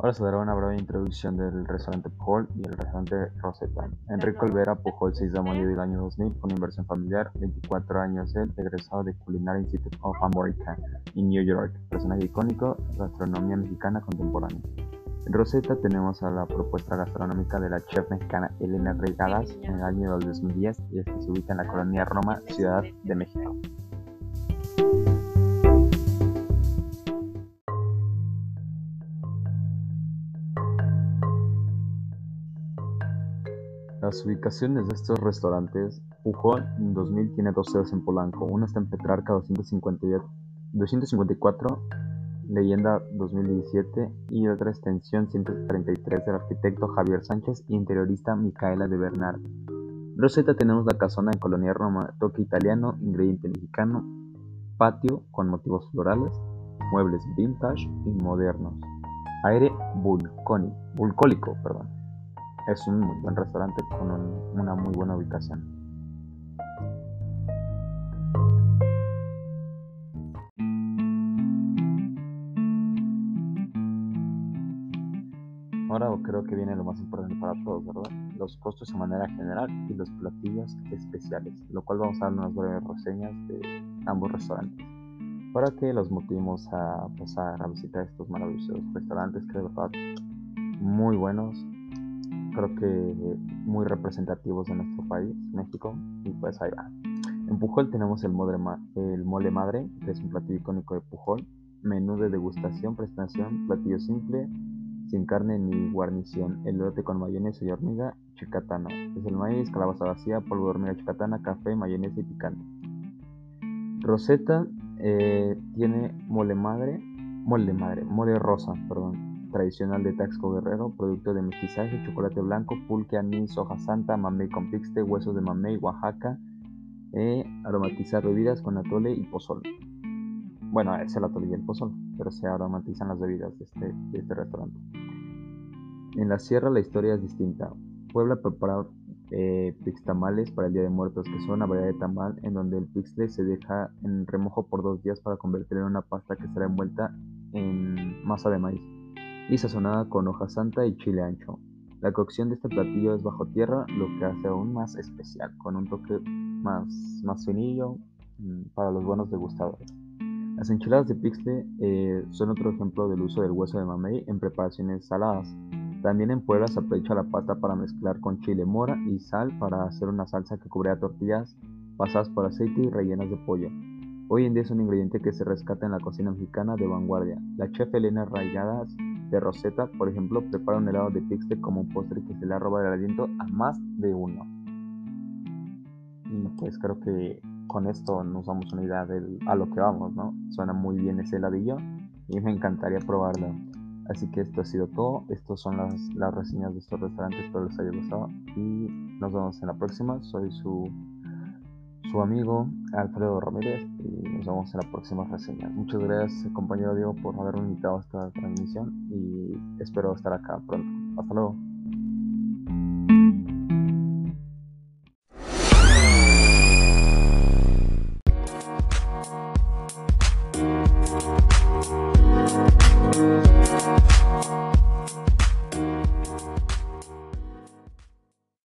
Ahora se dará una breve introducción del restaurante Pujol y el restaurante Rosetta. Enrique Olvera Pujol, 6 de mayo del año 2000, con inversión familiar, 24 años él, egresado de Culinary Institute of America en New York, personaje icónico, gastronomía mexicana contemporánea. En Rosetta tenemos a la propuesta gastronómica de la chef mexicana Elena Regadas en el año 2010 y esta se ubica en la colonia Roma, Ciudad de México. Las ubicaciones de estos restaurantes, Pujol 2000 tiene dos sedes en Polanco, una está en Petrarca 254, Leyenda 2017 y otra extensión 133 del arquitecto Javier Sánchez y interiorista Micaela de Bernard. Rosetta tenemos la casona en Colonia Roma, toque italiano, ingrediente mexicano, patio con motivos florales, muebles vintage y modernos, aire bucólico, perdón es un muy buen restaurante con una muy buena ubicación. Ahora creo que viene lo más importante para todos, ¿verdad? Los costos de manera general y los platillos especiales, lo cual vamos a dar unas breves reseñas de ambos restaurantes para que los motivemos a pasar a visitar estos maravillosos restaurantes que de verdad muy buenos creo que muy representativos de nuestro país, México, y pues ahí va. En Pujol tenemos el mole, el mole madre, que es un platillo icónico de Pujol, menú de degustación, prestación, platillo simple, sin carne ni guarnición, elote con mayonesa y hormiga, chicatano. Es el maíz, calabaza vacía, polvo de hormiga chicatana, café, mayonesa y picante. Rosetta eh, tiene mole madre, mole madre, mole rosa, perdón, tradicional de Taxco Guerrero, producto de mestizaje, chocolate blanco, pulque, anís, hoja santa, mamey con pixte, huesos de mamey, Oaxaca, eh, aromatizar bebidas con atole y pozol. Bueno, es el atole y el pozol, pero se aromatizan las bebidas de este, este restaurante. En la sierra la historia es distinta. Puebla prepara eh, para el Día de Muertos, que son una variedad de tamal en donde el pixle se deja en remojo por dos días para convertirlo en una pasta que será envuelta en masa de maíz y sazonada con hoja santa y chile ancho. La cocción de este platillo es bajo tierra, lo que hace aún más especial, con un toque más, más finillo mm, para los buenos degustadores. Las enchiladas de pixle eh, son otro ejemplo del uso del hueso de mamey en preparaciones saladas. También en Puebla se aprovecha la pata para mezclar con chile mora y sal para hacer una salsa que cubría tortillas pasadas por aceite y rellenas de pollo. Hoy en día es un ingrediente que se rescata en la cocina mexicana de vanguardia. La chef Elena Rayadas de Rosetta, por ejemplo, prepara un helado de pixte como un postre que se le roba el aliento a más de uno. Y pues creo que con esto nos damos una idea de a lo que vamos, ¿no? Suena muy bien ese heladillo y me encantaría probarlo. Así que esto ha sido todo. Estas son las, las reseñas de estos restaurantes. Espero les haya gustado. Y nos vemos en la próxima. Soy su su amigo Alfredo Ramírez y nos vemos en la próxima reseña. Muchas gracias compañero Diego por haberme invitado a esta transmisión y espero estar acá pronto. Hasta luego.